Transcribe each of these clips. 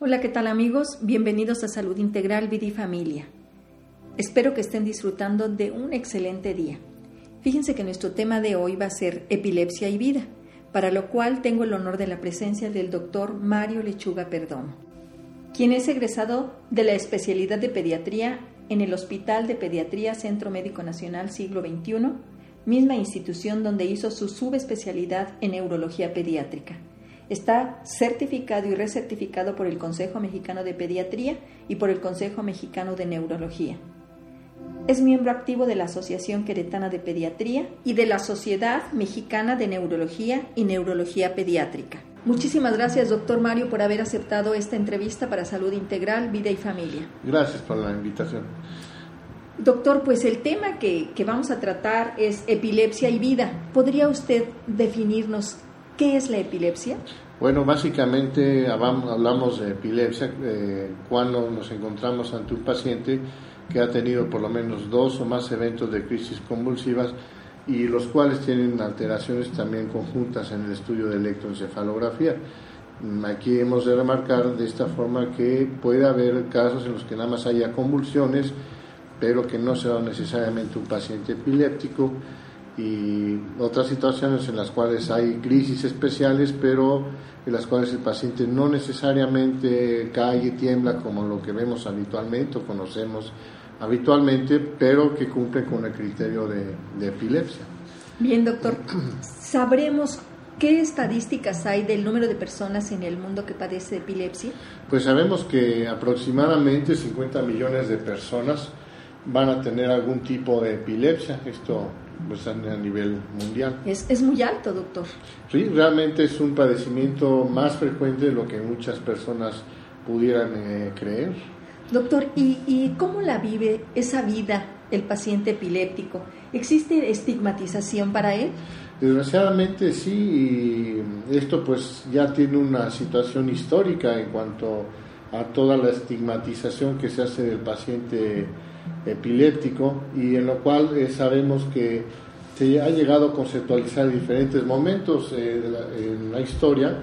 Hola, ¿qué tal amigos? Bienvenidos a Salud Integral Vida y Familia. Espero que estén disfrutando de un excelente día. Fíjense que nuestro tema de hoy va a ser epilepsia y vida, para lo cual tengo el honor de la presencia del doctor Mario Lechuga Perdomo, quien es egresado de la especialidad de pediatría en el Hospital de Pediatría Centro Médico Nacional Siglo XXI, misma institución donde hizo su subespecialidad en neurología pediátrica. Está certificado y recertificado por el Consejo Mexicano de Pediatría y por el Consejo Mexicano de Neurología. Es miembro activo de la Asociación Queretana de Pediatría y de la Sociedad Mexicana de Neurología y Neurología Pediátrica. Muchísimas gracias, doctor Mario, por haber aceptado esta entrevista para Salud Integral, Vida y Familia. Gracias por la invitación. Doctor, pues el tema que, que vamos a tratar es epilepsia y vida. ¿Podría usted definirnos qué es la epilepsia? Bueno, básicamente hablamos de epilepsia eh, cuando nos encontramos ante un paciente que ha tenido por lo menos dos o más eventos de crisis convulsivas y los cuales tienen alteraciones también conjuntas en el estudio de electroencefalografía. Aquí hemos de remarcar de esta forma que puede haber casos en los que nada más haya convulsiones, pero que no sea necesariamente un paciente epiléptico y otras situaciones en las cuales hay crisis especiales, pero en las cuales el paciente no necesariamente cae y tiembla como lo que vemos habitualmente o conocemos habitualmente, pero que cumple con el criterio de, epilepsia. Bien, doctor. ¿Sabremos qué estadísticas hay del número de personas en el mundo que padece epilepsia? Pues sabemos que aproximadamente 50 millones de personas van a tener algún tipo de epilepsia, esto pues, a nivel mundial. Es, es muy alto, doctor. Sí, realmente es un padecimiento más frecuente de lo que muchas personas pudieran eh, creer. Doctor, ¿y, cómo la vive esa vida el paciente epiléptico? ¿Existe estigmatización para él? Desgraciadamente sí, y esto pues ya tiene una situación histórica en cuanto a toda la estigmatización que se hace del paciente epiléptico y en lo cual eh, sabemos que se ha llegado a conceptualizar diferentes momentos eh, en la historia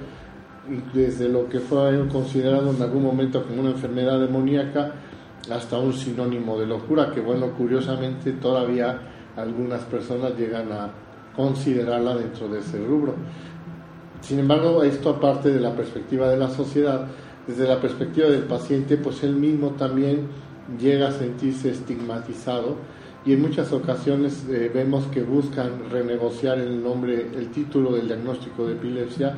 desde lo que fue considerado en algún momento como una enfermedad demoníaca hasta un sinónimo de locura, que bueno, curiosamente todavía algunas personas llegan a considerarla dentro de ese rubro. Sin embargo, esto aparte de la perspectiva de la sociedad, desde la perspectiva del paciente, pues él mismo también llega a sentirse estigmatizado y en muchas ocasiones eh, vemos que buscan renegociar el nombre, el título del diagnóstico de epilepsia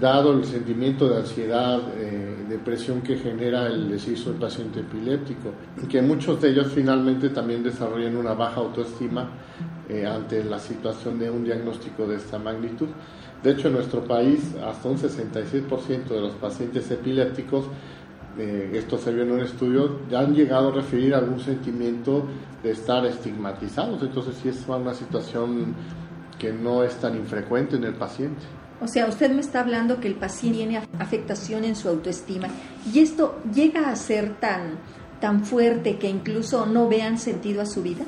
dado el sentimiento de ansiedad, eh, depresión que genera el deshizo del paciente epiléptico, que muchos de ellos finalmente también desarrollan una baja autoestima eh, ante la situación de un diagnóstico de esta magnitud. De hecho, en nuestro país, hasta un 66% de los pacientes epilépticos, eh, esto se vio en un estudio, ya han llegado a referir algún sentimiento de estar estigmatizados. Entonces, sí es una situación que no es tan infrecuente en el paciente. O sea, usted me está hablando que el paciente tiene afectación en su autoestima y esto llega a ser tan, tan fuerte que incluso no vean sentido a su vida.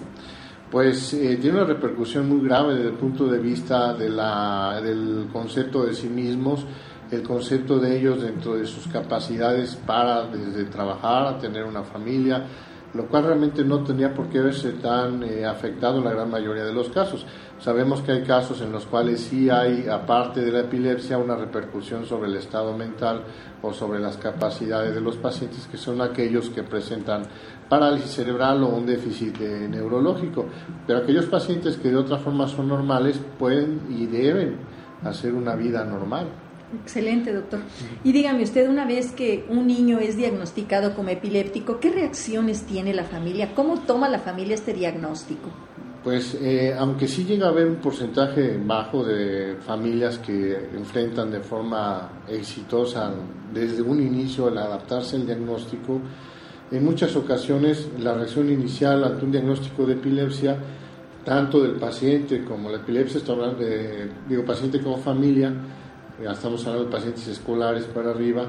Pues eh, tiene una repercusión muy grave desde el punto de vista de la, del concepto de sí mismos, el concepto de ellos dentro de sus capacidades para desde trabajar a tener una familia, lo cual realmente no tenía por qué verse tan eh, afectado en la gran mayoría de los casos. Sabemos que hay casos en los cuales sí hay, aparte de la epilepsia, una repercusión sobre el estado mental o sobre las capacidades de los pacientes, que son aquellos que presentan parálisis cerebral o un déficit eh, neurológico. Pero aquellos pacientes que de otra forma son normales pueden y deben hacer una vida normal. Excelente, doctor. Y dígame usted, una vez que un niño es diagnosticado como epiléptico, ¿qué reacciones tiene la familia? ¿Cómo toma la familia este diagnóstico? Pues eh, aunque sí llega a haber un porcentaje bajo de familias que enfrentan de forma exitosa desde un inicio el adaptarse al diagnóstico, en muchas ocasiones la reacción inicial ante un diagnóstico de epilepsia, tanto del paciente como la epilepsia, estoy hablando de, digo, paciente como familia, estamos hablando de pacientes escolares para arriba,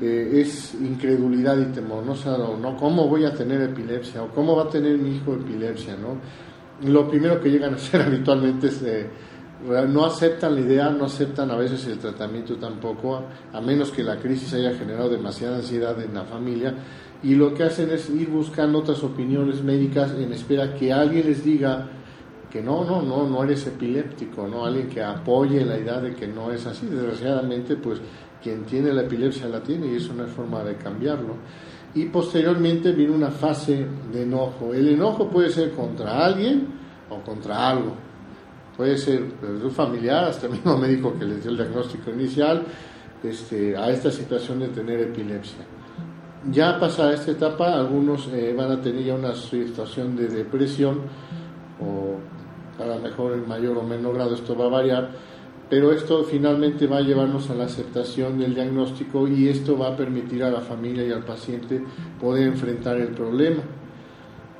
eh, es incredulidad y temor, ¿no? O ¿no? ¿Cómo voy a tener epilepsia? ¿O cómo va a tener mi hijo epilepsia? ¿no? Lo primero que llegan a hacer habitualmente es eh, no aceptan la idea, no aceptan a veces el tratamiento tampoco, a menos que la crisis haya generado demasiada ansiedad en la familia, y lo que hacen es ir buscando otras opiniones médicas en espera que alguien les diga que no, no, no, no eres epiléptico, no, alguien que apoye la idea de que no es así. Desgraciadamente, pues quien tiene la epilepsia la tiene y eso no es forma de cambiarlo. Y posteriormente viene una fase de enojo. El enojo puede ser contra alguien o contra algo puede ser desde un familiar hasta el mismo médico que les dio el diagnóstico inicial, este, a esta situación de tener epilepsia. Ya pasada esta etapa, algunos eh, van a tener ya una situación de depresión, o para mejor en mayor o menor grado esto va a variar, pero esto finalmente va a llevarnos a la aceptación del diagnóstico y esto va a permitir a la familia y al paciente poder enfrentar el problema.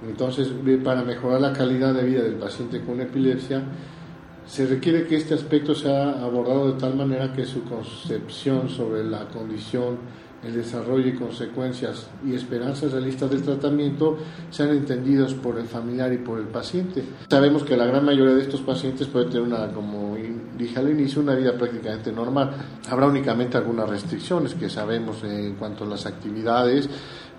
Entonces, para mejorar la calidad de vida del paciente con epilepsia, se requiere que este aspecto sea abordado de tal manera que su concepción sobre la condición, el desarrollo y consecuencias y esperanzas realistas del tratamiento sean entendidos por el familiar y por el paciente. Sabemos que la gran mayoría de estos pacientes pueden tener una, como dije al inicio, una vida prácticamente normal. Habrá únicamente algunas restricciones que sabemos en cuanto a las actividades,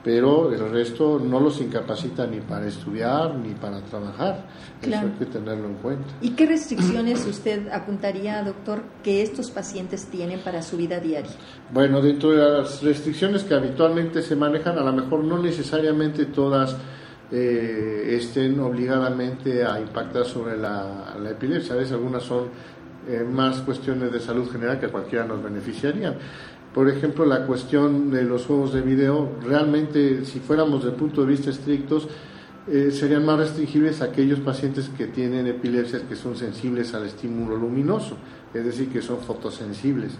pero el resto no los incapacita ni para estudiar ni para trabajar. Eso hay que tenerlo en cuenta. ¿Y qué restricciones usted apuntaría, doctor, que estos pacientes tienen para su vida diaria? Bueno, dentro de las restricciones que habitualmente se manejan, a lo mejor no necesariamente todas eh, estén obligadamente a impactar sobre la, epilepsia. A veces algunas son eh, más cuestiones de salud general que cualquiera nos beneficiarían. Por ejemplo, la cuestión de los juegos de video, realmente si fuéramos de punto de vista estrictos, eh, serían más restringibles aquellos pacientes que tienen epilepsias que son sensibles al estímulo luminoso, es decir, que son fotosensibles.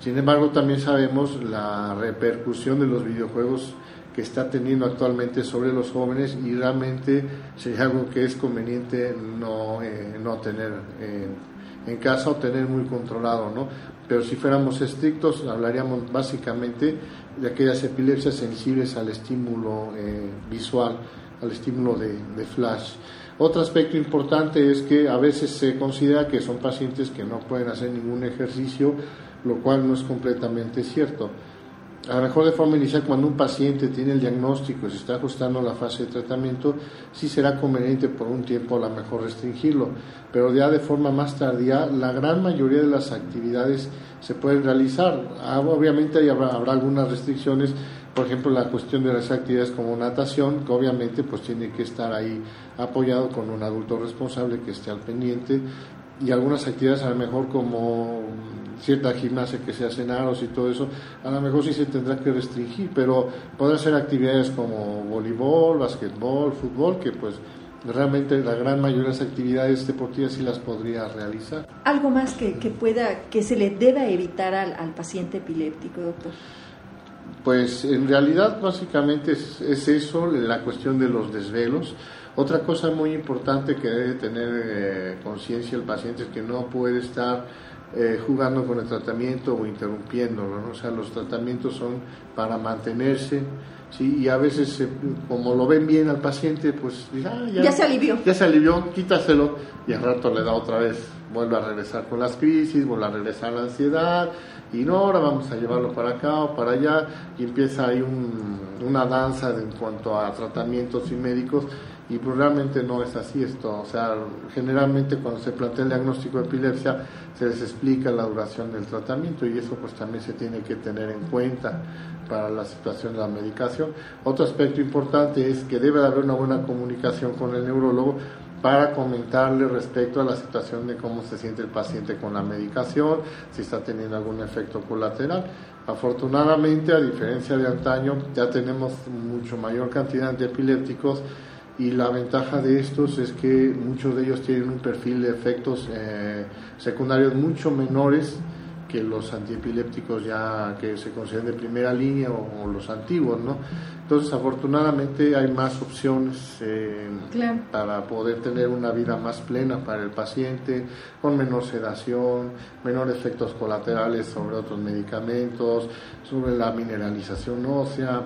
Sin embargo, también sabemos la repercusión de los videojuegos que está teniendo actualmente sobre los jóvenes y realmente sería algo que es conveniente no, eh, no tener en casa o tener muy controlado, ¿no? pero si fuéramos estrictos hablaríamos básicamente de aquellas epilepsias sensibles al estímulo eh, visual, al estímulo de, de, flash. Otro aspecto importante es que a veces se considera que son pacientes que no pueden hacer ningún ejercicio, lo cual no es completamente cierto. A lo mejor de forma inicial, cuando un paciente tiene el diagnóstico y se está ajustando la fase de tratamiento, sí será conveniente por un tiempo a lo mejor restringirlo, pero ya de forma más tardía, la gran mayoría de las actividades se pueden realizar. Ah, obviamente habrá, habrá algunas restricciones, por ejemplo, la cuestión de las actividades como natación, que obviamente pues tiene que estar ahí apoyado con un adulto responsable que esté al pendiente, y algunas actividades a lo mejor como cierta gimnasia que se hace en aros y todo eso, a lo mejor sí se tendrá que restringir, pero podrán ser actividades como voleibol, basquetbol, fútbol, que pues realmente la gran mayoría de las actividades deportivas sí las podría realizar. ¿Algo más que, que pueda, que se le deba evitar al, al, paciente epiléptico, doctor? Pues en realidad básicamente es, es eso, la cuestión de los desvelos. Otra cosa muy importante que debe tener eh, conciencia el paciente es que no puede estar eh, jugando con el tratamiento o interrumpiéndolo, ¿no? o sea, los tratamientos son para mantenerse, ¿sí? y a veces, como lo ven bien al paciente, pues ah, ya, se alivió. Ya se alivió, quítaselo, y al rato le da otra vez, vuelve a regresar con las crisis, vuelve a regresar la ansiedad, y no, ahora vamos a llevarlo para acá o para allá, y empieza ahí una danza en cuanto a tratamientos y médicos y pues realmente no es así esto, o sea, generalmente cuando se plantea el diagnóstico de epilepsia se les explica la duración del tratamiento y eso pues también se tiene que tener en cuenta para la situación de la medicación. Otro aspecto importante es que debe haber una buena comunicación con el neurólogo para comentarle respecto a la situación de cómo se siente el paciente con la medicación, si está teniendo algún efecto colateral. Afortunadamente, a diferencia de antaño, ya tenemos mucho mayor cantidad de epilépticos y la ventaja de estos es que muchos de ellos tienen un perfil de efectos eh, secundarios mucho menores que los antiepilépticos ya que se consideran de primera línea o, los antiguos, ¿no? Entonces, afortunadamente hay más opciones eh, para poder tener una vida más plena para el paciente, con menor sedación, menor efectos colaterales sobre otros medicamentos, sobre la mineralización ósea.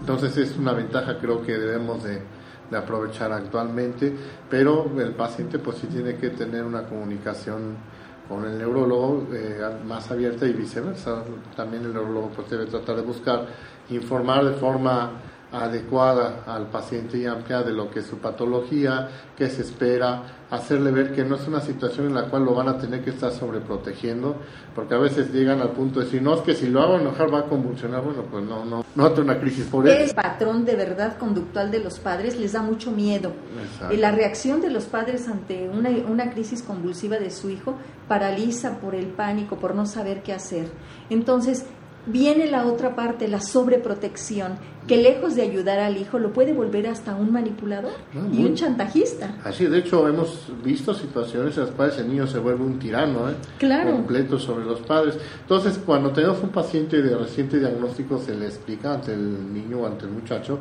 Entonces, es una ventaja creo que debemos de, de aprovechar actualmente, pero el paciente pues sí tiene que tener una comunicación con el neurólogo eh, más abierta y viceversa. También el neurólogo pues debe tratar de buscar informar de forma adecuada al paciente y amplia de lo que es su patología, qué se espera, hacerle ver que no es una situación en la cual lo van a tener que estar sobreprotegiendo, porque a veces llegan al punto de decir, no, es que si lo hago enojar va a convulsionar, bueno, pues no, no, no tengo una crisis por eso. El patrón de verdad conductual de los padres les da mucho miedo. Y la reacción de los padres ante una, una crisis convulsiva de su hijo paraliza por el pánico, por no saber qué hacer. Entonces, viene la otra parte, la sobreprotección, que lejos de ayudar al hijo lo puede volver hasta un manipulador ah, y un chantajista. Así, de hecho, hemos visto situaciones en las cuales el niño se vuelve un tirano ¿eh? completo sobre los padres. Entonces, cuando tenemos un paciente de reciente diagnóstico, se le explica ante el niño o ante el muchacho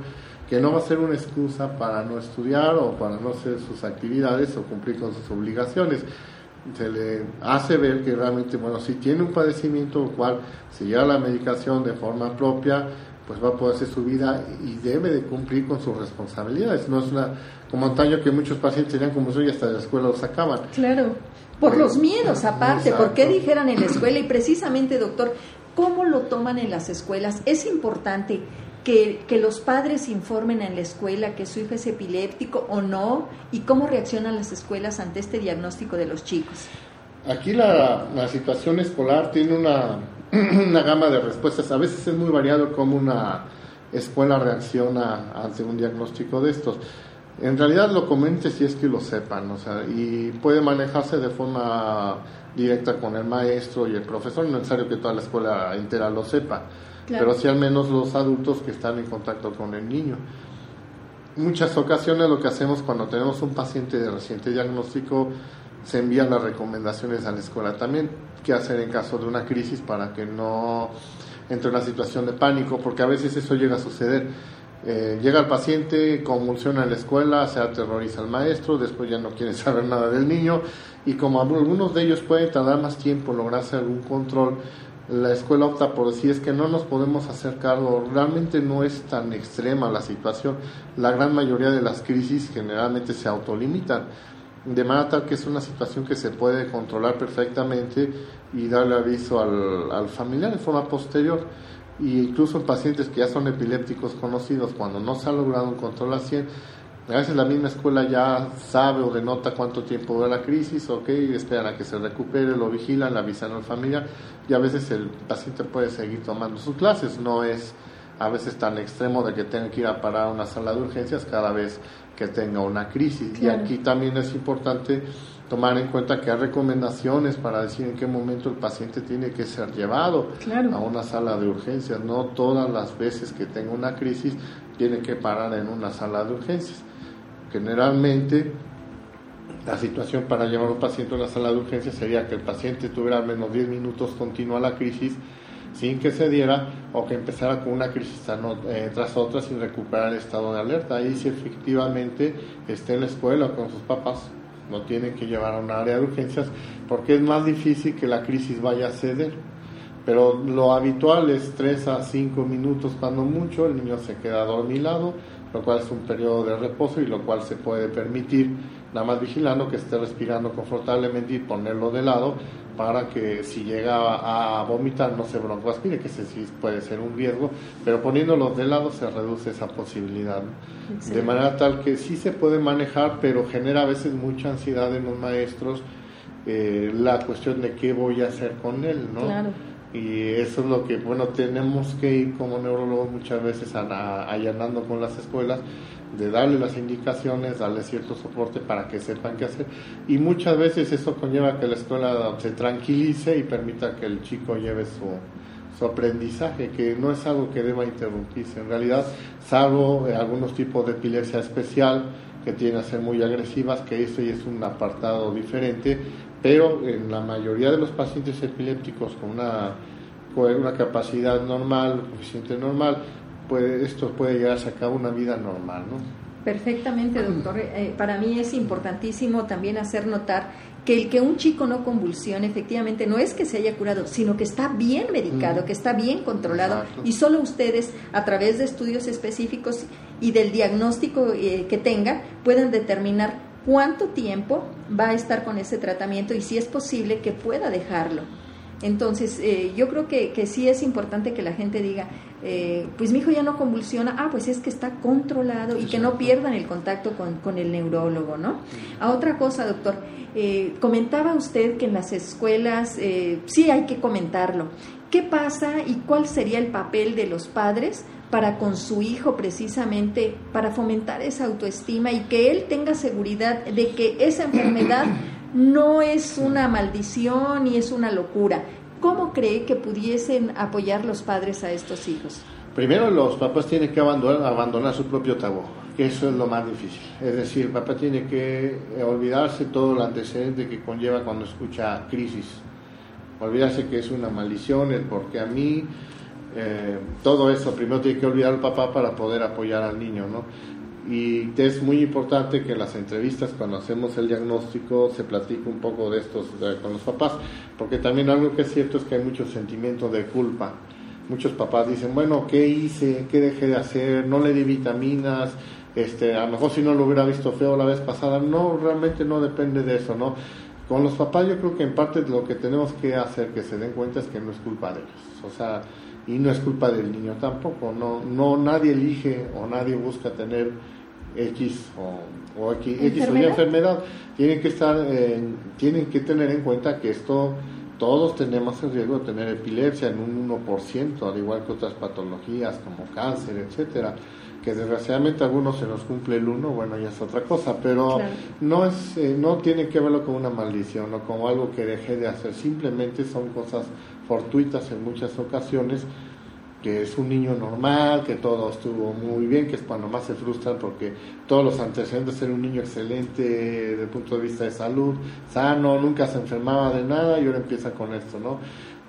que no va a ser una excusa para no estudiar o para no hacer sus actividades o cumplir con sus obligaciones se le hace ver que realmente, bueno, si tiene un padecimiento, el cual si lleva la medicación de forma propia, pues va a poder hacer su vida y debe de cumplir con sus responsabilidades. No es una, como antaño que muchos pacientes tenían como y hasta de la escuela los sacaban. Claro, por los miedos aparte, ¿por qué dijeran en la escuela? Y precisamente, doctor, ¿cómo lo toman en las escuelas? Es importante que, los padres informen en la escuela que su hijo es epiléptico o no y cómo reaccionan las escuelas ante este diagnóstico de los chicos. Aquí la, situación escolar tiene una, una, gama de respuestas. A veces es muy variado cómo una escuela reacciona ante un diagnóstico de estos. En realidad lo comente si es que lo sepan, o sea, y puede manejarse de forma directa con el maestro y el profesor, no es necesario que toda la escuela entera lo sepa pero sí al menos los adultos que están en contacto con el niño. Muchas ocasiones lo que hacemos cuando tenemos un paciente de reciente diagnóstico, se envían las recomendaciones a la escuela también, qué hacer en caso de una crisis para que no entre en una situación de pánico, porque a veces eso llega a suceder. Eh, llega el paciente, convulsiona en la escuela, se aterroriza al maestro, después ya no quiere saber nada del niño y como algunos de ellos pueden tardar más tiempo lograrse algún control, la escuela opta por decir es que no nos podemos hacer cargo, realmente no es tan extrema la situación, la gran mayoría de las crisis generalmente se autolimitan, de manera tal que es una situación que se puede controlar perfectamente y darle aviso al, al familiar de forma posterior. Y incluso en pacientes que ya son epilépticos conocidos, cuando no se ha logrado un control al 100, a veces la misma escuela ya sabe o denota cuánto tiempo dura la crisis, ok, esperan a que se recupere, lo vigilan, le avisan al familiar y a veces el paciente puede seguir tomando sus clases. No es a veces tan extremo de que tenga que ir a parar a una sala de urgencias cada vez que tenga una crisis. Y aquí también es importante tomar en cuenta que hay recomendaciones para decir en qué momento el paciente tiene que ser llevado a una sala de urgencias. No todas las veces que tenga una crisis tiene que parar en una sala de urgencias. Generalmente, la situación para llevar un paciente a una sala de urgencia sería que el paciente tuviera al menos 10 minutos continua la crisis sin que se diera o que empezara con una crisis eh, tras otra sin recuperar el estado de alerta. Ahí si efectivamente esté en la escuela con sus papás, no tienen que llevar a un área de urgencias porque es más difícil que la crisis vaya a ceder. Pero lo habitual es 3 a 5 minutos cuando mucho, el niño se queda dormilado lo cual es un periodo de reposo y lo cual se puede permitir nada más vigilando que esté respirando confortablemente y ponerlo de lado para que si llega a vomitar no se broncoaspire, que ese sí puede ser un riesgo, pero poniéndolo de lado se reduce esa posibilidad. De manera tal que sí se puede manejar, pero genera a veces mucha ansiedad en los maestros eh, la cuestión de qué voy a hacer con él, ¿no? Claro y eso es lo que, bueno, tenemos que ir como neurólogos muchas veces allanando con las escuelas, de darle las indicaciones, darle cierto soporte para que sepan qué hacer. Y muchas veces eso conlleva que la escuela se tranquilice y permita que el chico lleve su, su aprendizaje, que no es algo que deba interrumpirse. En realidad, salvo algunos tipos de epilepsia especial que tienen a ser muy agresivas, que eso ya es un apartado diferente, pero en la mayoría de los pacientes epilépticos con una, una capacidad normal, coeficiente normal, pues esto puede llevarse a cabo una vida normal, ¿no? Perfectamente, doctor. Eh, para mí es importantísimo también hacer notar que el que un chico no convulsione efectivamente no es que se haya curado, sino que está bien medicado, que está bien controlado y solo ustedes a través de estudios específicos y del diagnóstico eh, que tengan pueden determinar cuánto tiempo va a estar con ese tratamiento y si es posible que pueda dejarlo. Entonces, eh, yo creo que, que, sí es importante que la gente diga, eh, pues mi hijo ya no convulsiona, ah, pues es que está controlado y que no pierdan el contacto con, con el neurólogo, ¿no? A otra cosa, doctor, eh, comentaba usted que en las escuelas eh, sí hay que comentarlo. ¿Qué pasa y cuál sería el papel de los padres para con su hijo precisamente, para fomentar esa autoestima y que él tenga seguridad de que esa enfermedad no es una maldición ni es una locura? ¿Cómo cree que pudiesen apoyar los padres a estos hijos? Primero los papás tienen que abandonar, abandonar su propio tabú que eso es lo más difícil. Es decir, el papá tiene que olvidarse todo el antecedente que conlleva cuando escucha crisis. Olvidarse que es una maldición, el porque a mí, eh, todo eso, primero tiene que olvidar el papá para poder apoyar al niño, ¿no? Y es muy importante que en las entrevistas, cuando hacemos el diagnóstico, se platique un poco de estos con los papás, porque también algo que es cierto es que hay mucho sentimiento de culpa. Muchos papás dicen, bueno, ¿qué hice? ¿Qué dejé de hacer? No le di vitaminas, este, a lo mejor si no lo hubiera visto feo la vez pasada, no, realmente no depende de eso, ¿no? Con los papás yo creo que en parte lo que tenemos que hacer que se den cuenta es que no es culpa de ellos, o sea, y no es culpa del niño tampoco, no, no nadie elige o nadie busca tener X o, o X, X o Y enfermedad, tienen que estar, tienen que tener en cuenta que esto todos tenemos el riesgo de tener epilepsia en un 1%, al igual que otras patologías como cáncer, etcétera que desgraciadamente a algunos se nos cumple el uno, bueno, ya es otra cosa, pero no es eh, no tiene que verlo como una maldición o como algo que dejé de hacer, simplemente son cosas fortuitas en muchas ocasiones, que es un niño normal, que todo estuvo muy bien, que es cuando más se frustran porque todos los antecedentes eran un niño excelente desde el punto de vista de salud, sano, nunca se enfermaba de nada y ahora empieza con esto, ¿no?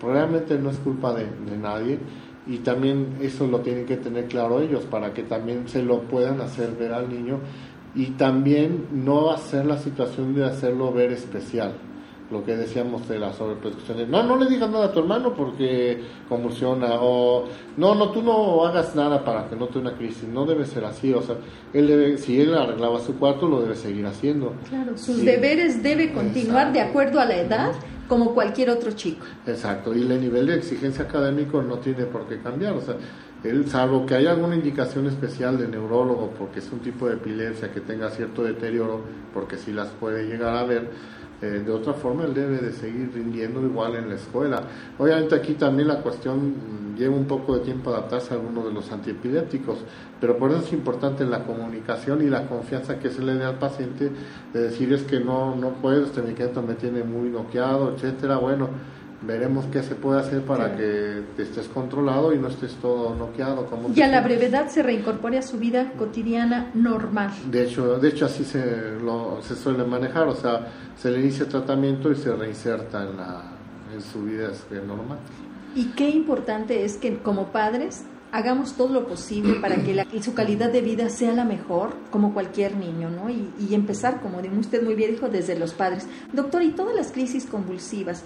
Probablemente no es culpa de, de nadie y también eso lo tienen que tener claro ellos para que también se lo puedan hacer ver al niño y también no hacer la situación de hacerlo ver especial lo que decíamos de la sobreprotección no no le digas nada a tu hermano porque convulsiona o no no tú no hagas nada para que no tenga una crisis. No debe ser así o sea él debe si él arreglaba su cuarto lo debe seguir haciendo. Claro sus deberes debe continuar de acuerdo a la edad como cualquier otro chico. Exacto, y el nivel de exigencia académico no tiene por qué cambiar, o sea, él, salvo que haya alguna indicación especial de neurólogo porque es un tipo de epilepsia que tenga cierto deterioro, porque si las puede llegar a ver, eh, de otra forma él debe de seguir rindiendo igual en la escuela. Obviamente aquí también la cuestión mm, lleva un poco de tiempo adaptarse a alguno de los antiepilépticos, pero por eso es importante la comunicación y la confianza que se le dé al paciente de decir es que no, no puedo, este medicamento me tiene muy noqueado, etcétera, bueno, veremos qué se puede hacer para que estés controlado y no estés todo noqueado. Como y a la brevedad se reincorpore a su vida cotidiana normal. De hecho, de hecho así se, lo, se suele manejar, o sea, se le inicia tratamiento y se reinserta en, la, en su vida normal. Y qué importante es que como padres hagamos todo lo posible para que la, su calidad de vida sea la mejor, como cualquier niño, ¿no? Y, y empezar, como usted muy bien dijo, desde los padres. Doctor, ¿y todas las crisis convulsivas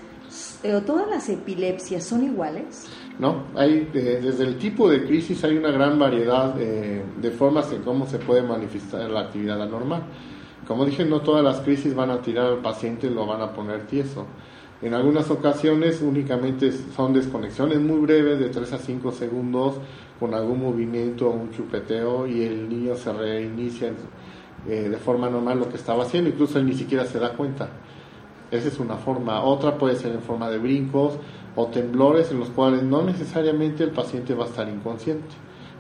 todas las epilepsias son iguales? No, hay eh, desde el tipo de crisis hay una gran variedad eh, de formas en cómo se puede manifestar la actividad anormal. Como dije, no todas las crisis van a tirar al paciente y lo van a poner tieso. En algunas ocasiones únicamente son desconexiones muy breves de 3 a 5 segundos con algún movimiento o un chupeteo y el niño se reinicia eh, de forma normal lo que estaba haciendo, incluso él ni siquiera se da cuenta. Esa es una forma. Otra puede ser en forma de brincos o temblores en los cuales no necesariamente el paciente va a estar inconsciente,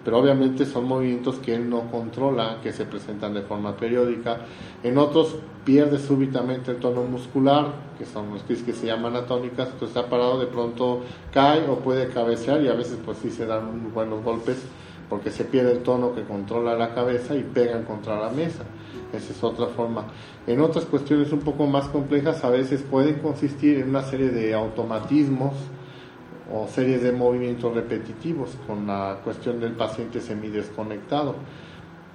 pero obviamente son movimientos que él no controla, que se presentan de forma periódica. En otros pierde súbitamente el tono muscular, que son los que se llaman atónicas, entonces está parado, de pronto cae o puede cabecear y a veces pues sí se dan buenos golpes porque se pierde el tono que controla la cabeza y pegan contra la mesa. Esa es otra forma. En otras cuestiones un poco más complejas a veces pueden consistir en una serie de automatismos o series de movimientos repetitivos con la cuestión del paciente semidesconectado.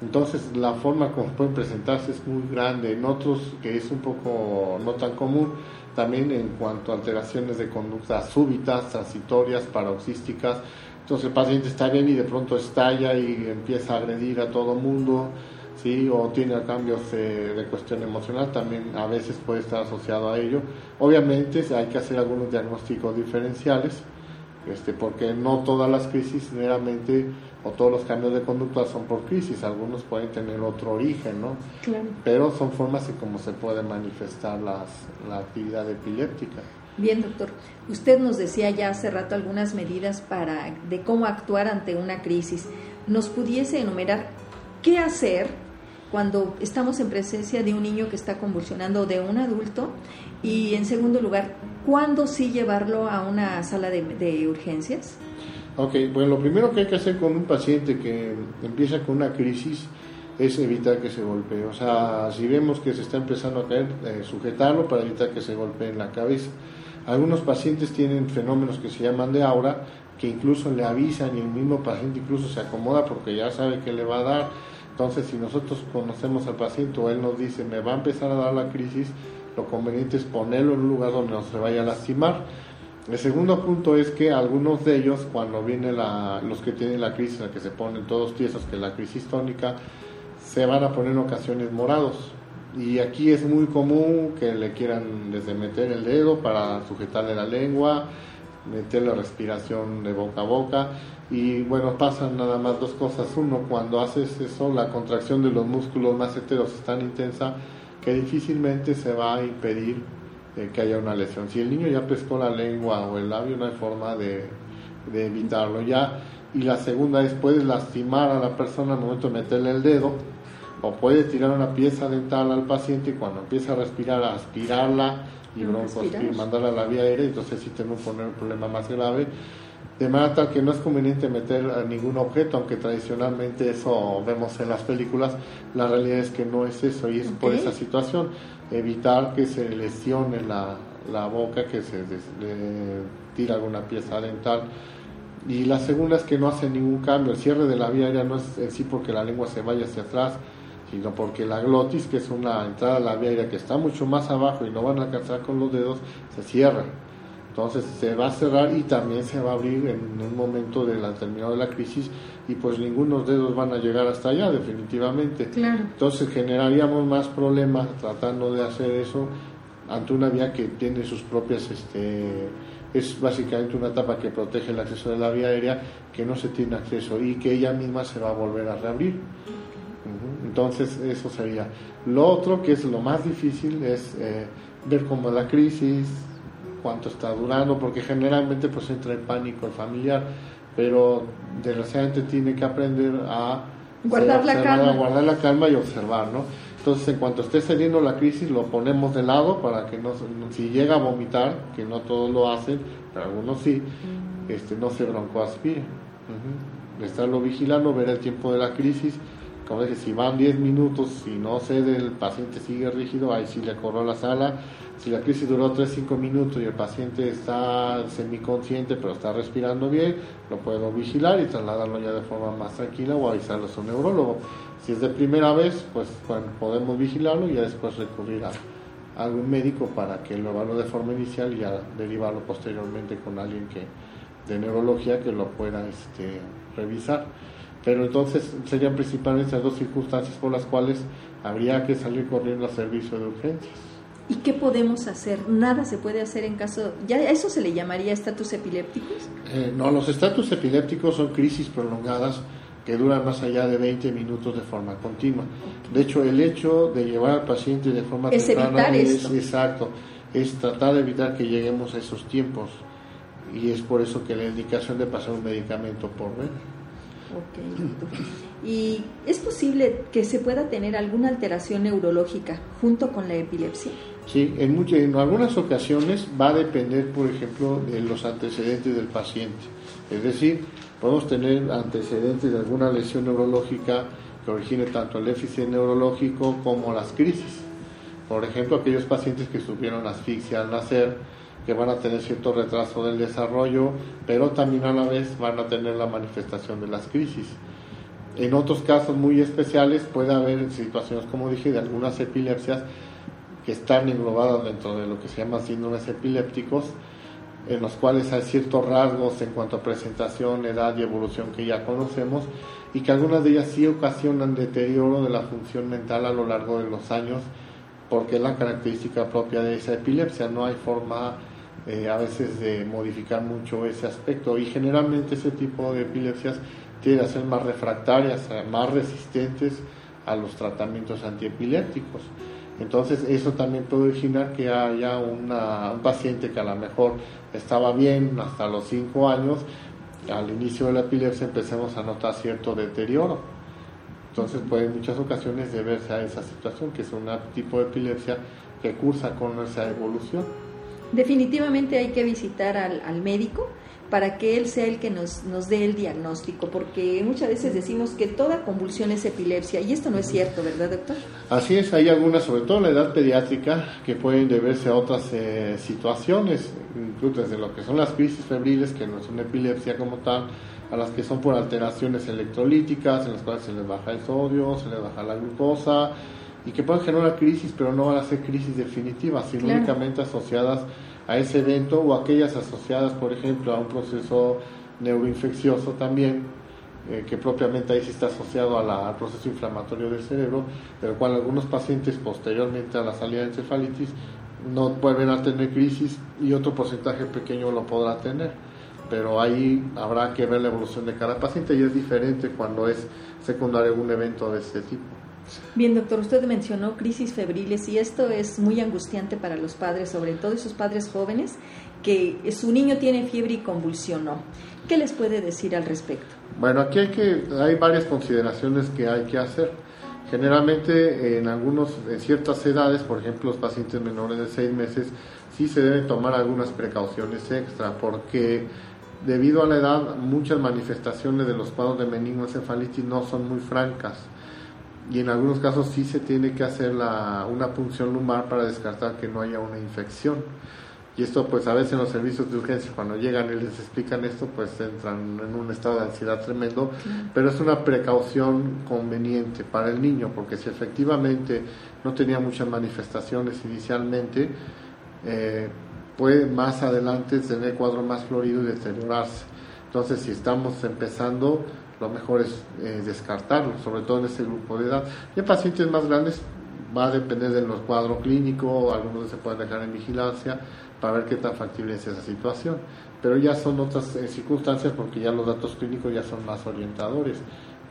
Entonces la forma como pueden presentarse es muy grande, en otros que es un poco no tan común, también en cuanto a alteraciones de conducta súbitas, transitorias, paroxísticas. Entonces el paciente está bien y de pronto estalla y empieza a agredir a todo mundo, ¿sí? o tiene cambios de cuestión emocional, también a veces puede estar asociado a ello. Obviamente hay que hacer algunos diagnósticos diferenciales, este, porque no todas las crisis generalmente o todos los cambios de conducta son por crisis, algunos pueden tener otro origen, ¿no? Claro. Pero son formas en cómo se puede manifestar las, la actividad epiléptica. Bien, doctor. Usted nos decía ya hace rato algunas medidas para de cómo actuar ante una crisis. ¿Nos pudiese enumerar qué hacer cuando estamos en presencia de un niño que está convulsionando o de un adulto? Y en segundo lugar, ¿cuándo sí llevarlo a una sala de, urgencias? Ok, bueno, lo primero que hay que hacer con un paciente que empieza con una crisis es evitar que se golpee. O sea, si vemos que se está empezando a caer, eh, sujetarlo para evitar que se golpee en la cabeza. Algunos pacientes tienen fenómenos que se llaman de aura, que incluso le avisan y el mismo paciente incluso se acomoda porque ya sabe que le va a dar. Entonces, si nosotros conocemos al paciente o él nos dice, me va a empezar a dar la crisis, lo conveniente es ponerlo en un lugar donde no se vaya a lastimar el segundo punto es que algunos de ellos, cuando viene la, los que tienen la crisis, la que se ponen todos tiesos, que es la crisis tónica, se van a poner en ocasiones morados. Y aquí es muy común que le quieran desde meter el dedo para sujetarle la lengua, meter la respiración de boca a boca. Y bueno, pasan nada más dos cosas. Uno, cuando haces eso, la contracción de los músculos más enteros es tan intensa que difícilmente se va a impedir que haya una lesión. Si el niño ya pescó la lengua o el labio, no hay forma de, evitarlo ya. Y la segunda es, puedes lastimar a la persona al momento de meterle el dedo, o puedes tirar una pieza dental al paciente y cuando empieza a respirar, aspirarla y y mandarla a la vía aérea, entonces sí tenemos un problema más grave. De manera tal que no es conveniente meter ningún objeto, aunque tradicionalmente eso vemos en las películas, la realidad es que no es eso y es por esa situación evitar que se lesione la, la boca, que se le tira alguna pieza dental. Y la segunda es que no hace ningún cambio. El cierre de la vía aérea no es en sí porque la lengua se vaya hacia atrás, sino porque la glotis, que es una entrada a la vía aérea que está mucho más abajo y no van a alcanzar con los dedos, se cierra. Entonces se va a cerrar y también se va a abrir en un momento de la terminado de la crisis y pues ningunos dedos van a llegar hasta allá definitivamente. Entonces generaríamos más problemas tratando de hacer eso ante una vía que tiene sus propias este es básicamente una etapa que protege el acceso de la vía aérea que no se tiene acceso y que ella misma se va a volver a reabrir. Entonces eso sería. Lo otro que es lo más difícil es eh, ver cómo la crisis, cuánto está durando, porque generalmente pues entra en pánico el familiar, pero desgraciadamente tiene que aprender a guardar la calma, guardar la calma y observar, ¿no? Entonces, en cuanto esté saliendo la crisis, lo ponemos de lado para que no, si llega a vomitar, que no todos lo hacen, pero algunos sí, este, no se broncoaspire. Uh Estarlo vigilando, ver el tiempo de la crisis, como dije, si van 10 minutos, y no cede, el paciente sigue rígido, ahí sí le corro la sala. Si la crisis duró 3-5 minutos y el paciente está semiconsciente pero está respirando bien, lo puedo vigilar y trasladarlo ya de forma más tranquila o avisarlo a su neurólogo. Si es de primera vez, pues podemos vigilarlo y ya después recurrir a, algún médico para que lo evalúe de forma inicial y ya derivarlo posteriormente con alguien que de neurología que lo pueda este, revisar. Pero entonces serían principalmente las dos circunstancias por las cuales habría que salir corriendo al servicio de urgencias. ¿Y qué podemos hacer? Nada se puede hacer en caso... ¿Ya eso se le llamaría estatus epilépticos? Eh, no, los estatus epilépticos son crisis prolongadas que duran más allá de 20 minutos de forma continua. De hecho, el hecho de llevar al paciente de forma es evitar es exacto, es tratar de evitar que lleguemos a esos tiempos y es por eso que la indicación de pasar un medicamento por vena. ¿Y es posible que se pueda tener alguna alteración neurológica junto con la epilepsia? Sí, en, muchas, en algunas ocasiones va a depender, por ejemplo, de los antecedentes del paciente. Es decir, podemos tener antecedentes de alguna lesión neurológica que origine tanto el déficit neurológico como las crisis. Por ejemplo, aquellos pacientes que sufrieron asfixia al nacer, que van a tener cierto retraso del desarrollo, pero también a la vez van a tener la manifestación de las crisis. En otros casos muy especiales puede haber situaciones, como dije, de algunas epilepsias que están englobadas dentro de lo que se llama síndromes epilépticos, en los cuales hay ciertos rasgos en cuanto a presentación, edad y evolución que ya conocemos, y que algunas de ellas sí ocasionan deterioro de la función mental a lo largo de los años, porque es la característica propia de esa epilepsia, no hay forma eh, a veces de modificar mucho ese aspecto, y generalmente ese tipo de epilepsias tienen a ser más refractarias, más resistentes a los tratamientos antiepilépticos. Entonces eso también puede originar que haya un paciente que a lo mejor estaba bien hasta los 5 años, al inicio de la epilepsia empecemos a notar cierto deterioro. Entonces puede en muchas ocasiones deberse a esa situación, que es un tipo de epilepsia que cursa con esa evolución. Definitivamente hay que visitar al, al médico para que él sea el que nos, nos dé el diagnóstico, porque muchas veces decimos que toda convulsión es epilepsia, y esto no es cierto, ¿verdad, doctor? Así es, hay algunas, sobre todo en la edad pediátrica, que pueden deberse a otras eh, situaciones, incluso desde lo que son las crisis febriles, que no una epilepsia como tal, a las que son por alteraciones electrolíticas, en las cuales se les baja el sodio, se les baja la glucosa, y que pueden generar crisis, pero no van a ser crisis definitivas, sino únicamente asociadas a ese evento o aquellas asociadas, por ejemplo, a un proceso neuroinfeccioso también, eh, que propiamente ahí sí está asociado al proceso inflamatorio del cerebro, pero cual algunos pacientes posteriormente a la salida de encefalitis no vuelven a tener crisis y otro porcentaje pequeño lo podrá tener. Pero ahí habrá que ver la evolución de cada paciente y es diferente cuando es secundario un evento de este tipo. Bien, doctor, usted mencionó crisis febriles y esto es muy angustiante para los padres, sobre todo esos padres jóvenes que su niño tiene fiebre y convulsionó. ¿Qué les puede decir al respecto? Bueno, aquí hay que hay varias consideraciones que hay que hacer. Generalmente en algunos en ciertas edades, por ejemplo, los pacientes menores de seis meses, sí se deben tomar algunas precauciones extra porque debido a la edad muchas manifestaciones de los cuadros de meningoencefalitis no son muy francas y en algunos casos sí se tiene que hacer la, una punción lumbar para descartar que no haya una infección. Y esto pues a veces en los servicios de urgencia cuando llegan y les explican esto pues entran en un estado de ansiedad tremendo, pero es una precaución conveniente para el niño porque si efectivamente no tenía muchas manifestaciones inicialmente, eh, puede más adelante tener cuadro más florido y deteriorarse. Entonces si estamos empezando lo mejor es eh, descartarlo, sobre todo en ese grupo de edad. Y en pacientes más grandes va a depender de los cuadros clínicos, algunos se pueden dejar en vigilancia para ver qué tan factible es esa situación. Pero ya son otras eh, circunstancias porque ya los datos clínicos ya son más orientadores.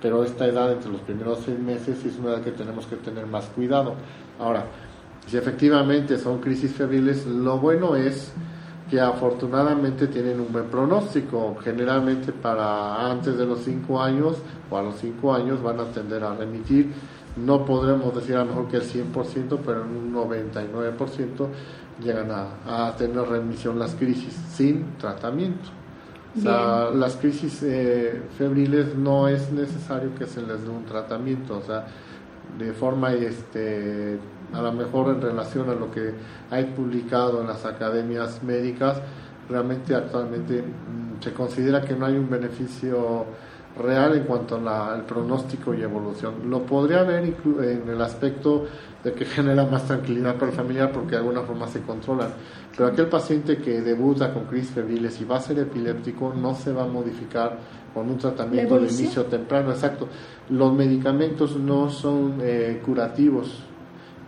Pero esta edad, entre los primeros seis meses, es una edad que tenemos que tener más cuidado. Ahora, si efectivamente son crisis febriles, lo bueno es que afortunadamente tienen un buen pronóstico. Generalmente para antes de los 5 años o a los 5 años van a tender a remitir. No podremos decir a lo mejor que el 100%, pero en un 99% llegan a, tener remisión las crisis sin tratamiento. O sea, las crisis eh, febriles no es necesario que se les dé un tratamiento, o sea, de forma este, a lo mejor en relación a lo que hay publicado en las academias médicas, realmente actualmente mm, se considera que no hay un beneficio real en cuanto al pronóstico y evolución. Lo podría haber en el aspecto de que genera más tranquilidad para el familiar porque de alguna forma se controlan. Pero aquel paciente que debuta con crisis febriles y va a ser epiléptico no se va a modificar con un tratamiento de inicio temprano. Exacto. Los medicamentos no son eh, curativos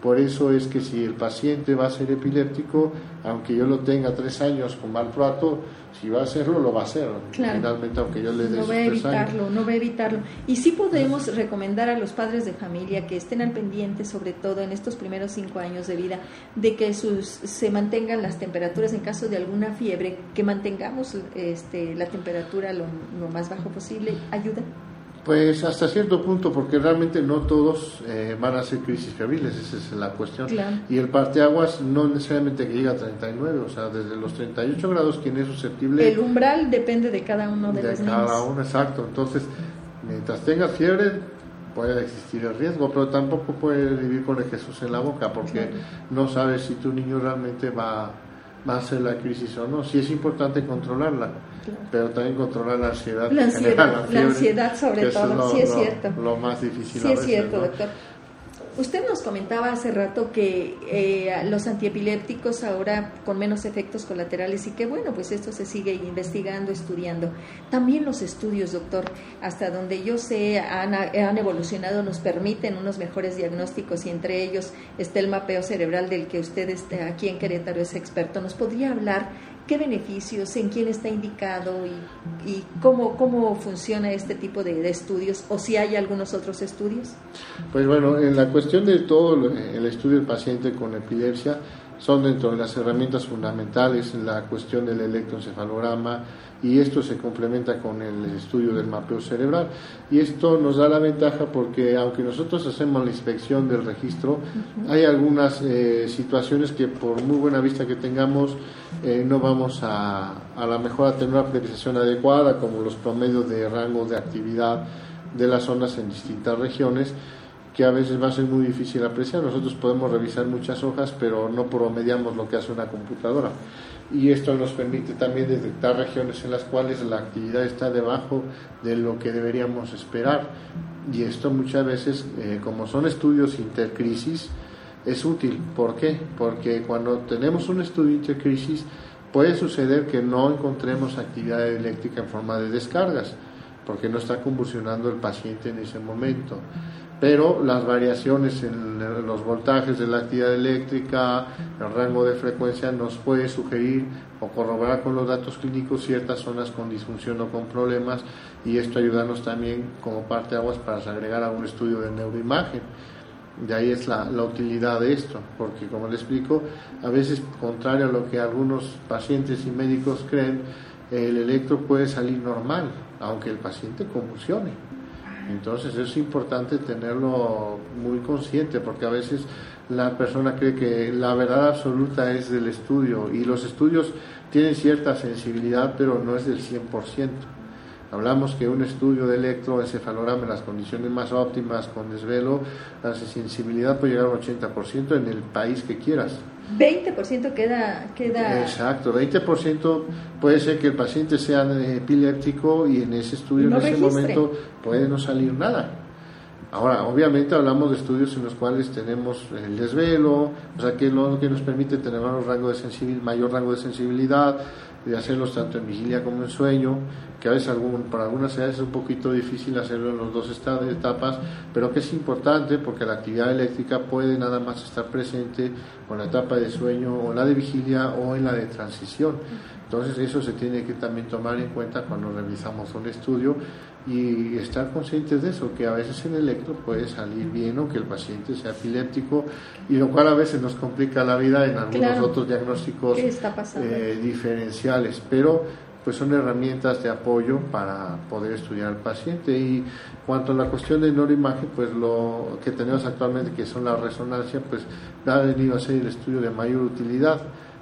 por eso es que si el paciente va a ser epiléptico, aunque yo lo tenga tres años con valproato, si va a hacerlo, lo va a hacer. Finalmente, aunque yo le dé No va a evitarlo, no va a evitarlo. Y sí podemos recomendar a los padres de familia que estén al pendiente, sobre todo en estos primeros cinco años de vida, de que sus, se mantengan las temperaturas en caso de alguna fiebre, que mantengamos este, la temperatura lo, lo más bajo posible. ¿Ayuda? Pues hasta cierto punto, porque realmente no todos eh, van a ser crisis febriles, esa es la cuestión. Y el parteaguas no necesariamente que llega a 39, o sea, desde los 38 grados, quien es susceptible. El umbral depende de cada uno de, de cada uno, exacto. Entonces, mientras tenga fiebre, puede existir el riesgo, pero tampoco puede vivir con el Jesús en la boca, porque no sabes si tu niño realmente va va a ser la crisis o no. Sí es importante controlarla, pero también controlar la ansiedad. La ansiedad, la, ansiedad sobre todo, sí es cierto. Lo más difícil. Sí es cierto, doctor. Usted nos comentaba hace rato que eh, los antiepilépticos ahora con menos efectos colaterales y que bueno, pues esto se sigue investigando, estudiando. También los estudios, doctor, hasta donde yo sé, han, han evolucionado, nos permiten unos mejores diagnósticos y entre ellos está el mapeo cerebral del que usted está aquí en Querétaro es experto. ¿Nos podría hablar qué beneficios, en quién está indicado y, cómo, cómo funciona este tipo de, estudios o si hay algunos otros estudios? Pues bueno, en la cuestión de todo el estudio del paciente con epilepsia, son dentro de las herramientas fundamentales la cuestión del electroencefalograma y esto se complementa con el estudio del mapeo cerebral. Y esto nos da la ventaja porque aunque nosotros hacemos la inspección del registro hay algunas eh, situaciones que por muy buena vista que tengamos eh, no vamos a a lo mejor a tener una priorización adecuada como los promedios de rango de actividad de las zonas en distintas regiones que a veces va a ser muy difícil apreciar. Nosotros podemos revisar muchas hojas, pero no promediamos lo que hace una computadora. Y esto nos permite también detectar regiones en las cuales la actividad está debajo de lo que deberíamos esperar. Y esto muchas veces, eh, como son estudios intercrisis, es útil. ¿Por qué? Porque cuando tenemos un estudio intercrisis, puede suceder que no encontremos actividad eléctrica en forma de descargas, porque no está convulsionando el paciente en ese momento pero las variaciones en los voltajes de la actividad eléctrica, el rango de frecuencia nos puede sugerir o corroborar con los datos clínicos ciertas zonas con disfunción o con problemas y esto ayudarnos también como parte de aguas para agregar a un estudio de neuroimagen. De ahí es la, utilidad de esto, porque como le explico, a veces contrario a lo que algunos pacientes y médicos creen, el electro puede salir normal, aunque el paciente convulsione. Entonces es importante tenerlo muy consciente porque a veces la persona cree que la verdad absoluta es del estudio y los estudios tienen cierta sensibilidad pero no es del 100%. Hablamos que un estudio de electroencefalograma en las condiciones más óptimas con desvelo, la sensibilidad puede llegar al 80% en el país que quieras. 20% queda, queda... Exacto, 20% puede ser que el paciente sea epiléptico y en ese estudio, en ese momento, puede no salir nada. Ahora, obviamente hablamos de estudios en los cuales tenemos el desvelo, o sea, que lo que nos permite tener mayor rango de, sensibilidad, mayor rango de sensibilidad, de hacerlos tanto en vigilia como en sueño, que a veces algún, para algunas edades es un poquito difícil hacerlo en las dos etapas, pero que es importante porque la actividad eléctrica puede nada más estar presente con la etapa de sueño o la de vigilia o en la de transición. Entonces eso se tiene que también tomar en cuenta cuando realizamos un estudio y estar conscientes de eso, que a veces en electro puede salir bien o que el paciente sea epiléptico y lo cual a veces nos complica la vida en algunos otros diagnósticos eh, diferenciales, pero pues son herramientas de apoyo para poder estudiar al paciente. Y cuanto a la cuestión de neuroimagen pues lo que tenemos actualmente que son la resonancia pues ha venido a ser el estudio de mayor utilidad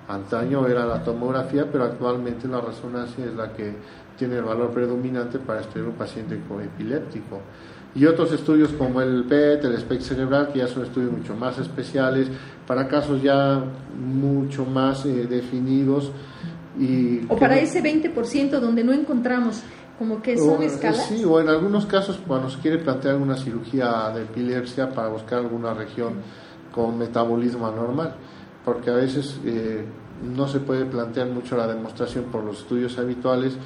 antaño era la tomografía pero actualmente la resonancia es la que tiene el valor predominante para estudiar un paciente con epiléptico. Y otros estudios como el PET, el espectro cerebral, que ya son estudios mucho más especiales, para casos ya mucho más eh, definidos. Y o para ese 20% donde no encontramos como que son escalas. Sí, o en algunos casos cuando se quiere plantear alguna cirugía de epilepsia para buscar alguna región con metabolismo anormal, porque a veces eh, no se puede plantear mucho la demostración por los estudios habituales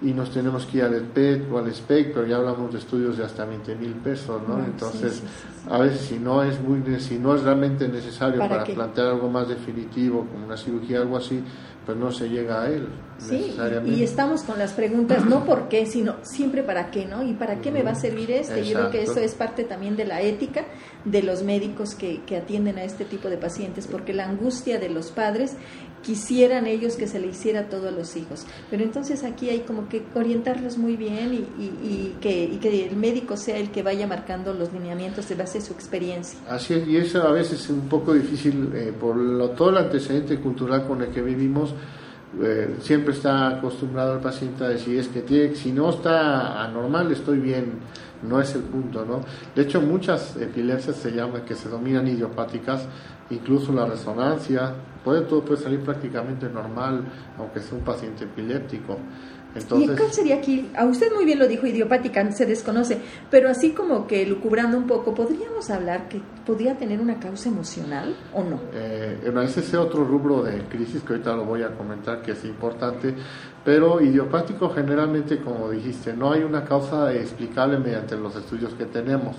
y nos tenemos que ir al PET o al SPEC, pero ya hablamos de estudios de hasta 20 mil pesos, ¿no? Ah, Entonces, a veces si no es muy si no es realmente necesario para, plantear algo más definitivo, como una cirugía, algo así, pues no se llega a él. Sí, y estamos con las preguntas, no por qué, sino siempre para qué, ¿no? ¿Y para qué me va a servir este? Yo creo que eso es parte también de la ética de los médicos que, que atienden a este tipo de pacientes, porque la angustia de los padres quisieran ellos que se le hiciera todo a los hijos. Pero entonces aquí hay como que orientarlos muy bien y, y, que, y, que, el médico sea el que vaya marcando los lineamientos de base a su experiencia. Así es, y eso a veces es un poco difícil eh, por lo, todo el antecedente cultural con el que vivimos eh, siempre está acostumbrado el paciente a decir es que tiene, si no está anormal estoy bien, no es el punto, ¿no? De hecho muchas epilepsias se llaman que se dominan idiopáticas, incluso la resonancia, puede todo puede salir prácticamente normal, aunque sea un paciente epiléptico. ¿Y cuál sería aquí? A usted muy bien lo dijo, idiopática, se desconoce, pero así como que lucubrando un poco, ¿podríamos hablar que podría tener una causa emocional o no? Eh, ese es otro rubro de crisis que ahorita lo voy a comentar que es importante, pero idiopático generalmente, como dijiste, no hay una causa explicable mediante los estudios que tenemos.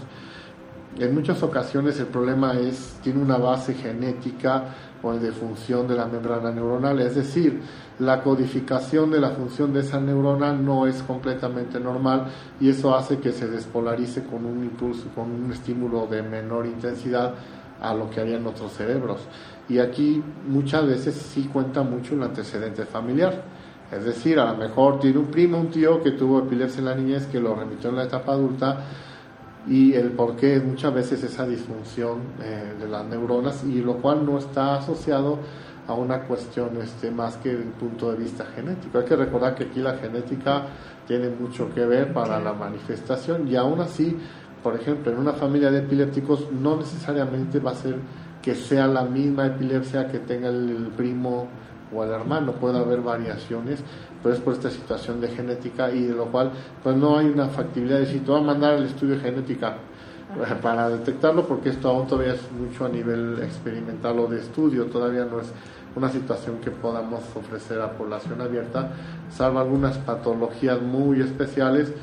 En muchas ocasiones el problema es, tiene una base genética o de función de la membrana neuronal, es decir, la codificación de la función de esa neurona no es completamente normal y eso hace que se despolarice con un impulso, con un estímulo de menor intensidad a lo que había en otros cerebros. Y aquí muchas veces sí cuenta mucho el antecedente familiar. Es decir, a lo mejor tiene un primo, un tío que tuvo epilepsia en la niñez, que lo remitió en la etapa adulta, y el por qué muchas veces esa disfunción eh, de las neuronas, y lo cual no está asociado a una cuestión este, más que del punto de vista genético. Hay que recordar que aquí la genética tiene mucho que ver para la manifestación y aún así, por ejemplo, en una familia de epilépticos no necesariamente va a ser que sea la misma epilepsia que tenga el, primo o el hermano, puede haber variaciones, pero es por esta situación de genética y de lo cual pues no hay una factibilidad de decir, te voy a mandar el estudio de genética para detectarlo porque esto aún todavía es mucho a nivel experimental o de estudio, todavía no es una situación que podamos ofrecer a población abierta, salvo algunas patologías muy especiales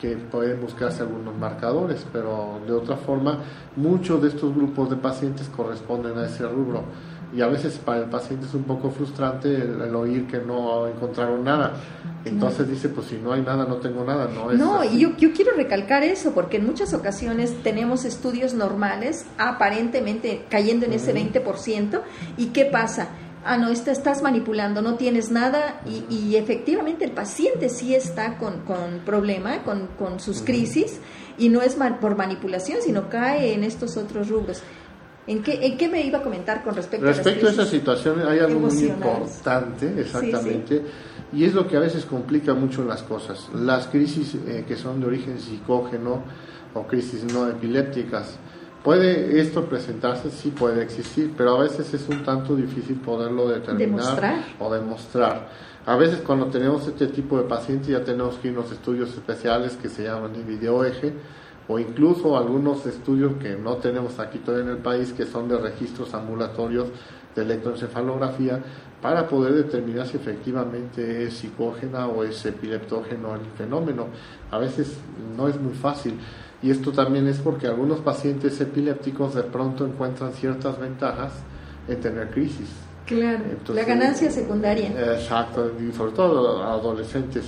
que pueden buscarse algunos marcadores, pero de otra forma muchos de estos grupos de pacientes corresponden a ese rubro y a veces para el paciente es un poco frustrante el, oír que no encontraron nada. Entonces dice, pues si no hay nada, no tengo nada. No, es no y yo, yo quiero recalcar eso, porque en muchas ocasiones tenemos estudios normales, aparentemente cayendo en ese 20%, ¿y qué pasa? ah, no, estás manipulando, no tienes nada y, efectivamente el paciente sí está con, con problema, con, con sus crisis y no es por manipulación, sino cae en estos otros rubros. ¿En qué, ¿En qué me iba a comentar con respecto, respecto a, esa situación? Hay algo muy importante, exactamente, y es lo que a veces complica mucho las cosas. Las crisis eh, que son de origen psicógeno o crisis no epilépticas, ¿Puede esto presentarse? Sí puede existir, pero a veces es un tanto difícil poderlo determinar o demostrar. A veces cuando tenemos este tipo de pacientes ya tenemos que ir a unos estudios especiales que se llaman de videoeje o incluso algunos estudios que no tenemos aquí todavía en el país que son de registros ambulatorios de electroencefalografía para poder determinar si efectivamente es psicógena o es epileptógeno el fenómeno. A veces no es muy fácil y esto también es porque algunos pacientes epilépticos de pronto encuentran ciertas ventajas en tener crisis. Claro, la ganancia secundaria. Exacto, y sobre todo adolescentes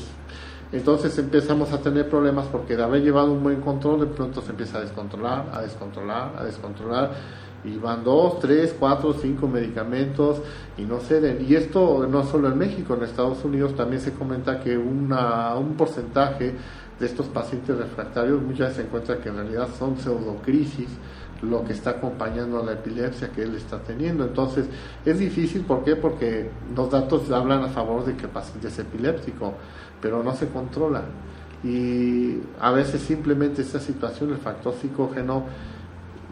entonces empezamos a tener problemas porque de haber llevado un buen control, de pronto se empieza a descontrolar, a descontrolar, a descontrolar. Y van dos, tres, cuatro, cinco medicamentos y no ceden. Y esto no solo en México, en Estados Unidos también se comenta que un porcentaje de estos pacientes refractarios muchas veces se encuentra que en realidad son pseudocrisis lo que está acompañando a la epilepsia que él está teniendo. Entonces, es difícil, ¿por qué? Porque los datos hablan a favor de que el paciente es epiléptico pero no se controla. Y a veces simplemente esta situación, el factor psicógeno,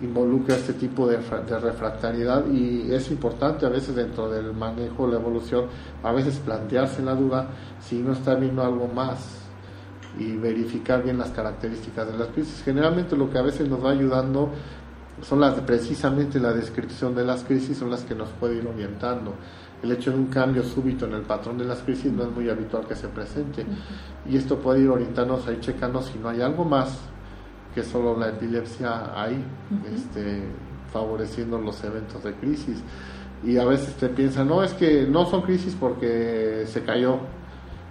involucra este tipo de, de, refractariedad y es importante a veces dentro del manejo de la evolución, a veces plantearse la duda si no está viendo algo más y verificar bien las características de las crisis. Generalmente lo que a veces nos va ayudando son las precisamente la descripción de las crisis son las que nos puede ir orientando el hecho de un cambio súbito en el patrón de las crisis no es muy habitual que se presente. Y esto puede ir orientándonos ahí, checando si no hay algo más que solo la epilepsia ahí, este, favoreciendo los eventos de crisis. Y a veces te piensan, no, es que no son crisis porque se cayó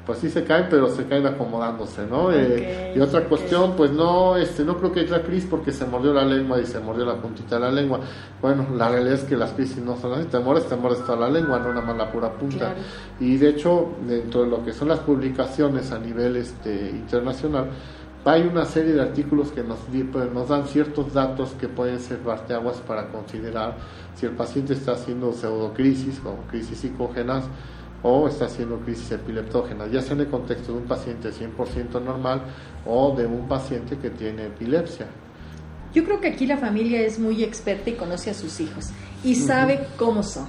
pues sí se caen, pero se caen acomodándose, ¿no? Eh, y otra cuestión, pues no, este, no creo que la crisis porque se mordió la lengua y se mordió la puntita de la lengua. Bueno, la realidad es que las crisis no son así, te mueres, te mueres toda la lengua, no nada más la pura punta. Y de hecho, dentro de lo que son las publicaciones a nivel este, internacional, hay una serie de artículos que nos, pues, nos dan ciertos datos que pueden ser parteaguas para considerar si el paciente está haciendo pseudocrisis o crisis psicógenas o está haciendo crisis epileptógena, ya sea en el contexto de un paciente 100% normal o de un paciente que tiene epilepsia. Yo creo que aquí la familia es muy experta y conoce a sus hijos y sabe cómo son.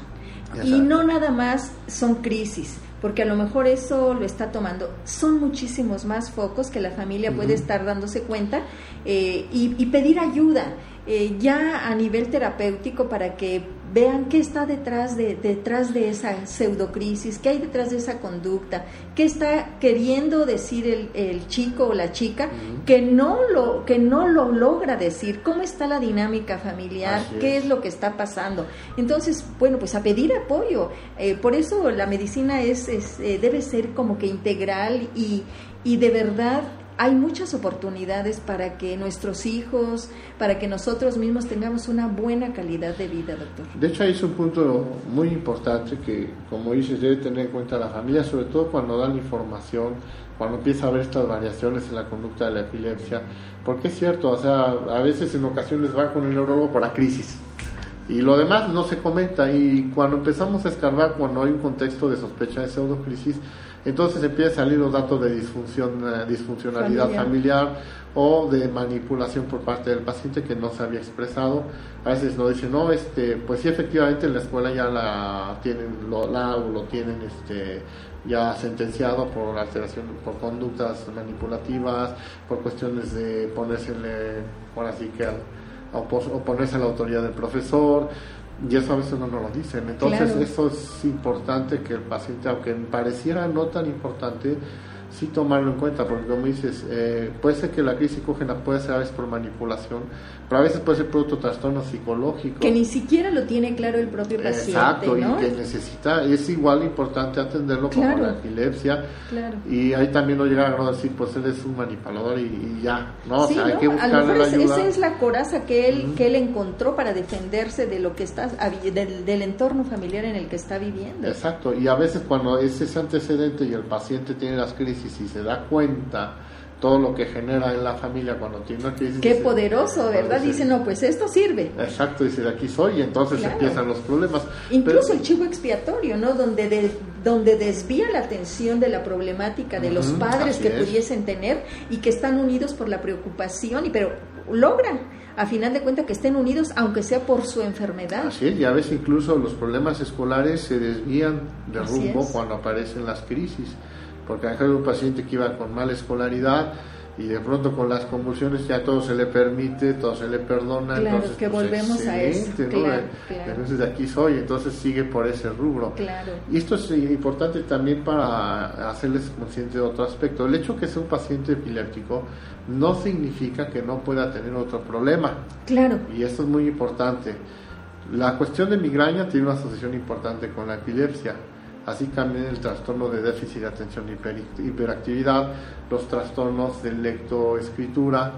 Y no nada más son crisis, porque a lo mejor eso lo está tomando. Son muchísimos más focos que la familia puede estar dándose cuenta eh, y, pedir ayuda. Eh, ya a nivel terapéutico para que vean qué está detrás de, detrás de esa pseudocrisis, qué hay detrás de esa conducta, qué está queriendo decir el, chico o la chica que, no lo, que no lo logra decir, cómo está la dinámica familiar, qué es. lo que está pasando. Entonces, bueno, pues a pedir apoyo. Eh, por eso la medicina es, eh, debe ser como que integral y, y de verdad hay muchas oportunidades para que nuestros hijos, para que nosotros mismos tengamos una buena calidad de vida, doctor. De hecho, ahí es un punto muy importante que, como dices, debe tener en cuenta la familia, sobre todo cuando dan información, cuando empieza a haber estas variaciones en la conducta de la epilepsia, porque es cierto, o sea, a veces en ocasiones va con el neurólogo por la crisis y lo demás no se comenta y cuando empezamos a escarbar, cuando hay un contexto de sospecha de pseudocrisis, entonces empiezan a salir los datos de disfunción, eh, disfuncionalidad familiar. o de manipulación por parte del paciente que no se había expresado. A veces nos dicen, no, este, pues sí, efectivamente en la escuela ya la tienen, lo, la, lo tienen este, ya sentenciado por alteración, por conductas manipulativas, por cuestiones de ponérsele, por así que, oponerse a la autoridad del profesor, y eso a veces no nos lo dicen. Entonces, eso es importante que el paciente, aunque pareciera no tan importante, sí tomarlo en cuenta, porque como dices, eh, puede ser que la crisis psicógena puede ser a veces por manipulación, pero a veces puede ser por otro trastorno psicológico. Que ni siquiera lo tiene claro el propio paciente. Exacto, y que necesita, es igual importante atenderlo como la epilepsia. Claro. Y ahí también no llegar a decir, pues él es un manipulador y, ya, ¿no? Sí, hay que buscarle a lo mejor Esa es la coraza que él, que él encontró para defenderse de lo que está, del, del entorno familiar en el que está viviendo. Exacto, y a veces cuando es ese antecedente y el paciente tiene las crisis y se da cuenta todo lo que genera en la familia cuando tiene una crisis. Qué poderoso, ¿verdad? Dice, no, pues esto sirve. Exacto, dice, de aquí soy, y entonces empiezan los problemas. Incluso el chivo expiatorio, ¿no? Donde, donde desvía la atención de la problemática de los padres que pudiesen tener y que están unidos por la preocupación, y pero logran a final de cuentas que estén unidos aunque sea por su enfermedad. Así es, y a veces incluso los problemas escolares se desvían de rumbo cuando aparecen las crisis porque hay un paciente que iba con mala escolaridad y de pronto con las convulsiones ya todo se le permite, todo se le perdona. Claro, entonces, que pues, volvemos a eso. Entonces de aquí soy, entonces sigue por ese rubro. Claro. Y esto es importante también para hacerles consciente de otro aspecto. El hecho que sea un paciente epiléptico no significa que no pueda tener otro problema. Claro. Y esto es muy importante. La cuestión de migraña tiene una asociación importante con la epilepsia así también el trastorno de déficit de atención y hiperactividad, los trastornos de lectoescritura,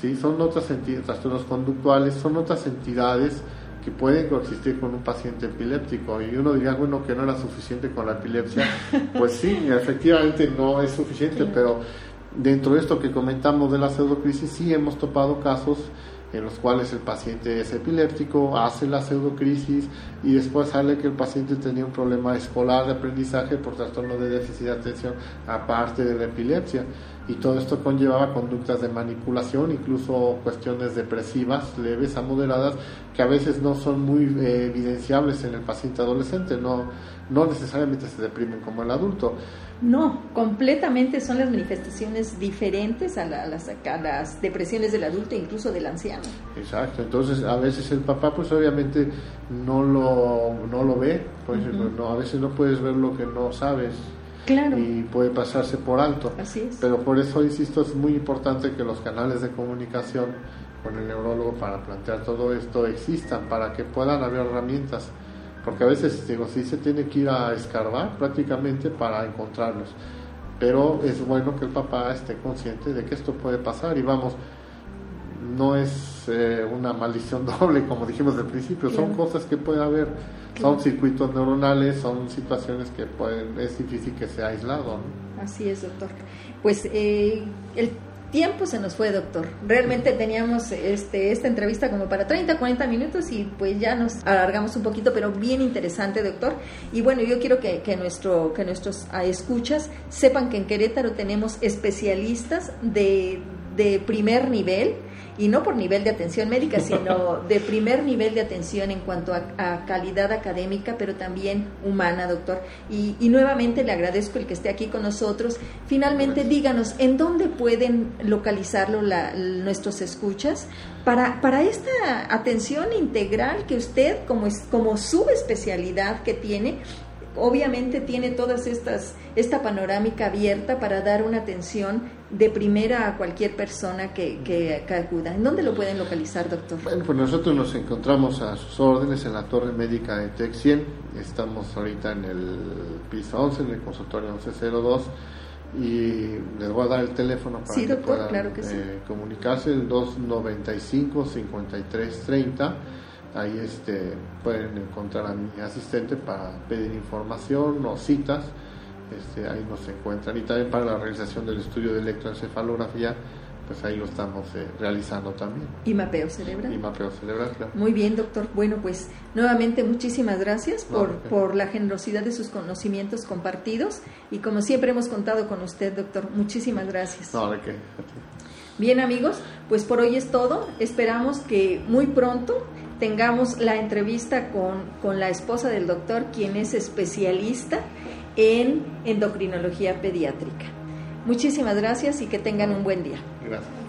¿sí? son otras entidades, trastornos conductuales, son otras entidades que pueden coexistir con un paciente epiléptico. Y uno diría, bueno, que no era suficiente con la epilepsia. Pues sí, efectivamente no es suficiente, pero dentro de esto que comentamos de la pseudocrisis, sí hemos topado casos en los cuales el paciente es epiléptico, hace la pseudocrisis y después sale que el paciente tenía un problema escolar de aprendizaje por trastorno de déficit de atención aparte de la epilepsia y todo esto conllevaba conductas de manipulación, incluso cuestiones depresivas leves a moderadas que a veces no son muy eh, evidenciables en el paciente adolescente, no, no necesariamente se deprimen como el adulto. No, completamente son las manifestaciones diferentes a, las, las, depresiones del adulto e incluso del anciano. Exacto, entonces a veces el papá pues obviamente no lo, no lo ve, pues no, a veces no puedes ver lo que no sabes. Claro. Y puede pasarse por alto. Así es. Pero por eso, insisto, es muy importante que los canales de comunicación con el neurólogo para plantear todo esto existan, para que puedan haber herramientas porque a veces digo, sí se tiene que ir a escarbar prácticamente para encontrarlos, pero es bueno que el papá esté consciente de que esto puede pasar y vamos, no es eh, una maldición doble como dijimos al principio, son cosas que puede haber, son circuitos neuronales, son situaciones que pueden, es difícil que sea aislado. Así es, doctor. Pues eh, el tiempo se nos fue, doctor. Realmente teníamos este, esta entrevista como para 30, 40 minutos y pues ya nos alargamos un poquito, pero bien interesante, doctor. Y bueno, yo quiero que, que, nuestro, que nuestros ah, escuchas sepan que en Querétaro tenemos especialistas de, de primer nivel y no por nivel de atención médica, sino de primer nivel de atención en cuanto a, calidad académica, pero también humana, doctor. Y, nuevamente le agradezco el que esté aquí con nosotros. Finalmente, díganos, ¿en dónde pueden localizarlo nuestros escuchas para, para esta atención integral que usted, como, es, como su especialidad que tiene, obviamente tiene todas estas esta panorámica abierta para dar una atención de primera a cualquier persona que, que, acuda. ¿En dónde lo pueden localizar, doctor? Bueno, pues nosotros nos encontramos a sus órdenes en la Torre Médica de TEC 100. Estamos ahorita en el piso 11, en el consultorio 1102 y les voy a dar el teléfono para que puedan eh, comunicarse el 295 5330 ahí este pueden encontrar a mi asistente para pedir información o citas este, ahí nos encuentran y también para la realización del estudio de electroencefalografía pues ahí lo estamos eh, realizando también. Y mapeo cerebral. Y mapeo cerebral, claro. Muy bien, doctor. Bueno, pues nuevamente muchísimas gracias por, por la generosidad de sus conocimientos compartidos y como siempre hemos contado con usted, doctor. Muchísimas gracias. No, qué. Bien, amigos, pues por hoy es todo. Esperamos que muy pronto tengamos la entrevista con, con la esposa del doctor, quien es especialista en endocrinología pediátrica. Muchísimas gracias y que tengan un buen día. Gracias.